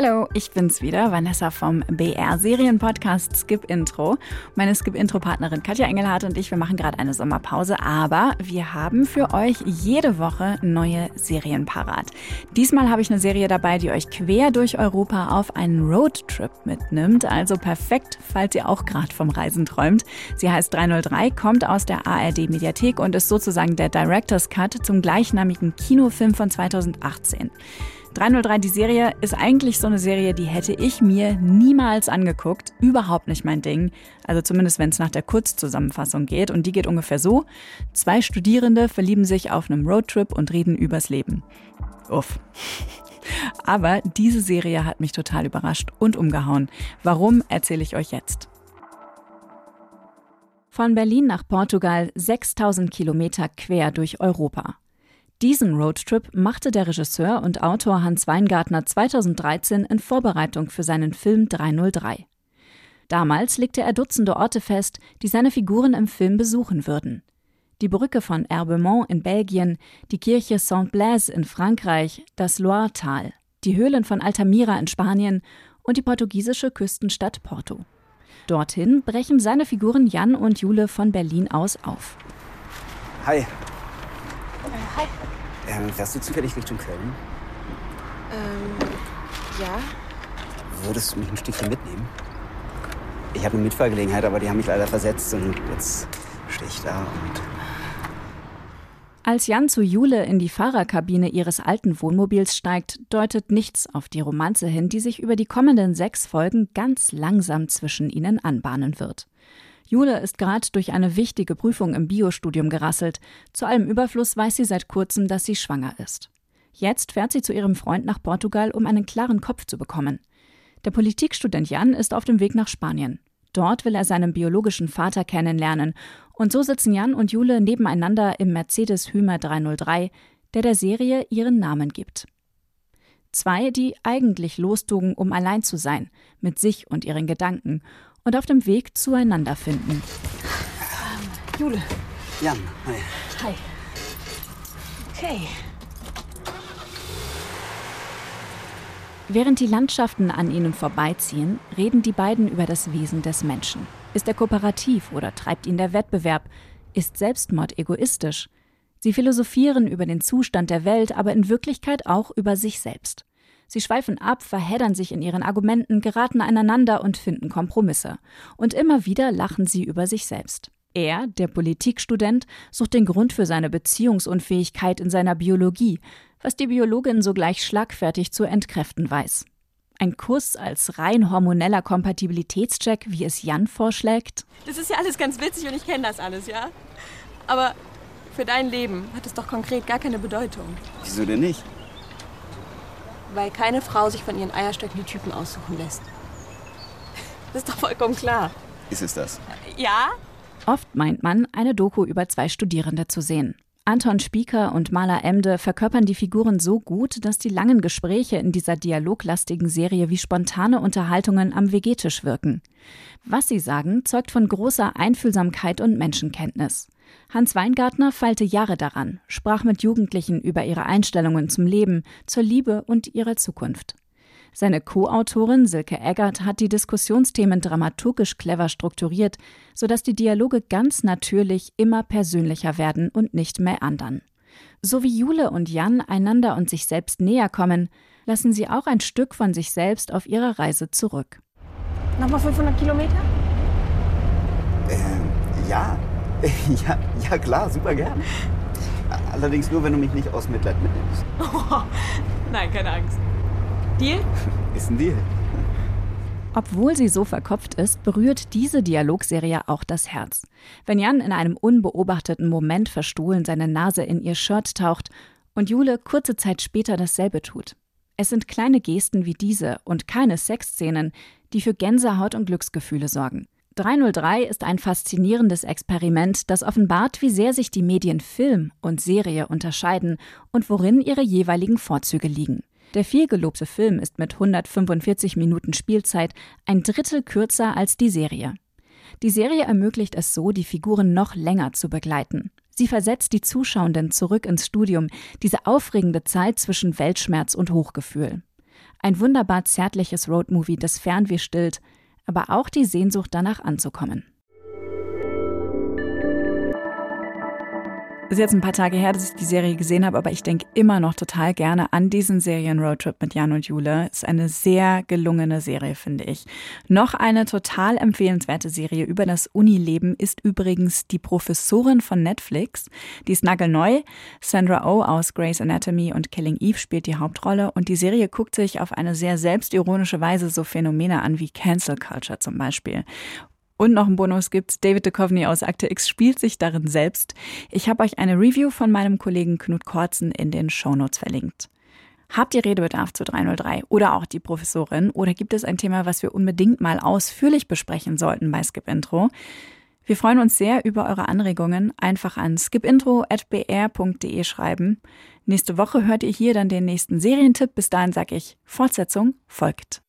Hallo, ich bin's wieder, Vanessa vom BR Serienpodcast Skip Intro. Meine Skip Intro Partnerin Katja Engelhardt und ich, wir machen gerade eine Sommerpause, aber wir haben für euch jede Woche neue Serien parat. Diesmal habe ich eine Serie dabei, die euch quer durch Europa auf einen Roadtrip mitnimmt, also perfekt, falls ihr auch gerade vom Reisen träumt. Sie heißt 303, kommt aus der ARD Mediathek und ist sozusagen der Director's Cut zum gleichnamigen Kinofilm von 2018. 303, die Serie ist eigentlich so eine Serie, die hätte ich mir niemals angeguckt. Überhaupt nicht mein Ding. Also zumindest, wenn es nach der Kurzzusammenfassung geht. Und die geht ungefähr so. Zwei Studierende verlieben sich auf einem Roadtrip und reden übers Leben. Uff. Aber diese Serie hat mich total überrascht und umgehauen. Warum, erzähle ich euch jetzt. Von Berlin nach Portugal 6000 Kilometer quer durch Europa. Diesen Roadtrip machte der Regisseur und Autor Hans Weingartner 2013 in Vorbereitung für seinen Film 303. Damals legte er Dutzende Orte fest, die seine Figuren im Film besuchen würden. Die Brücke von Herbemont in Belgien, die Kirche Saint-Blaise in Frankreich, das Loiretal, die Höhlen von Altamira in Spanien und die portugiesische Küstenstadt Porto. Dorthin brechen seine Figuren Jan und Jule von Berlin aus auf. Hi. Äh. Ähm, fährst du zufällig Richtung Köln? Ähm, ja. Würdest du mich ein Stückchen mitnehmen? Ich habe eine Mitfahrgelegenheit, aber die haben mich leider versetzt und jetzt stehe ich da und. Als Jan zu Jule in die Fahrerkabine ihres alten Wohnmobils steigt, deutet nichts auf die Romanze hin, die sich über die kommenden sechs Folgen ganz langsam zwischen ihnen anbahnen wird. Jule ist gerade durch eine wichtige Prüfung im Biostudium gerasselt. Zu allem Überfluss weiß sie seit kurzem, dass sie schwanger ist. Jetzt fährt sie zu ihrem Freund nach Portugal, um einen klaren Kopf zu bekommen. Der Politikstudent Jan ist auf dem Weg nach Spanien. Dort will er seinen biologischen Vater kennenlernen. Und so sitzen Jan und Jule nebeneinander im Mercedes Hümer 303, der der Serie ihren Namen gibt. Zwei, die eigentlich lostogen, um allein zu sein, mit sich und ihren Gedanken und auf dem Weg zueinander finden. Ähm, Jule. Jan, hi. Hi. Okay. Während die Landschaften an ihnen vorbeiziehen, reden die beiden über das Wesen des Menschen. Ist er kooperativ oder treibt ihn der Wettbewerb? Ist Selbstmord egoistisch? Sie philosophieren über den Zustand der Welt, aber in Wirklichkeit auch über sich selbst. Sie schweifen ab, verheddern sich in ihren Argumenten, geraten aneinander und finden Kompromisse. Und immer wieder lachen sie über sich selbst. Er, der Politikstudent, sucht den Grund für seine Beziehungsunfähigkeit in seiner Biologie, was die Biologin sogleich schlagfertig zu entkräften weiß. Ein Kuss als rein hormoneller Kompatibilitätscheck, wie es Jan vorschlägt? Das ist ja alles ganz witzig und ich kenne das alles, ja? Aber für dein Leben hat es doch konkret gar keine Bedeutung. Wieso denn nicht? Weil keine Frau sich von ihren Eierstöcken die Typen aussuchen lässt. Das ist doch vollkommen klar. Ist es das? Ja? Oft meint man, eine Doku über zwei Studierende zu sehen. Anton Spieker und Maler Emde verkörpern die Figuren so gut, dass die langen Gespräche in dieser dialoglastigen Serie wie spontane Unterhaltungen am Vegetisch wirken. Was sie sagen, zeugt von großer Einfühlsamkeit und Menschenkenntnis. Hans Weingartner feilte Jahre daran, sprach mit Jugendlichen über ihre Einstellungen zum Leben, zur Liebe und ihrer Zukunft. Seine Co-Autorin Silke Eggert hat die Diskussionsthemen dramaturgisch clever strukturiert, sodass die Dialoge ganz natürlich immer persönlicher werden und nicht mehr andern. So wie Jule und Jan einander und sich selbst näher kommen, lassen sie auch ein Stück von sich selbst auf ihrer Reise zurück. Nochmal 500 Kilometer? Äh, ja, Ja, ja klar, super gern. Allerdings nur, wenn du mich nicht aus Mitleid mitnimmst. Oh, nein, keine Angst. Deal? Ist ein Deal. Obwohl sie so verkopft ist, berührt diese Dialogserie auch das Herz. Wenn Jan in einem unbeobachteten Moment verstohlen seine Nase in ihr Shirt taucht und Jule kurze Zeit später dasselbe tut. Es sind kleine Gesten wie diese und keine Sexszenen, die für Gänsehaut und Glücksgefühle sorgen. 303 ist ein faszinierendes Experiment, das offenbart, wie sehr sich die Medien Film und Serie unterscheiden und worin ihre jeweiligen Vorzüge liegen. Der vielgelobte Film ist mit 145 Minuten Spielzeit ein Drittel kürzer als die Serie. Die Serie ermöglicht es so, die Figuren noch länger zu begleiten. Sie versetzt die Zuschauenden zurück ins Studium, diese aufregende Zeit zwischen Weltschmerz und Hochgefühl. Ein wunderbar zärtliches Roadmovie, das Fernweh stillt, aber auch die Sehnsucht danach anzukommen. Ist jetzt ein paar Tage her, dass ich die Serie gesehen habe, aber ich denke immer noch total gerne an diesen Serien-Roadtrip mit Jan und Jule. Ist eine sehr gelungene Serie, finde ich. Noch eine total empfehlenswerte Serie über das Unileben ist übrigens die Professorin von Netflix. Die ist nagelneu. Sandra Oh aus Grey's Anatomy und Killing Eve spielt die Hauptrolle und die Serie guckt sich auf eine sehr selbstironische Weise so Phänomene an wie Cancel Culture zum Beispiel. Und noch ein Bonus gibt's. David Duchovny aus Akte X spielt sich darin selbst. Ich habe euch eine Review von meinem Kollegen Knut Kortzen in den Shownotes verlinkt. Habt ihr Redebedarf zu 303 oder auch die Professorin? Oder gibt es ein Thema, was wir unbedingt mal ausführlich besprechen sollten bei Skip Intro? Wir freuen uns sehr über eure Anregungen. Einfach an skipintro.br.de schreiben. Nächste Woche hört ihr hier dann den nächsten Serientipp. Bis dahin sage ich, Fortsetzung folgt.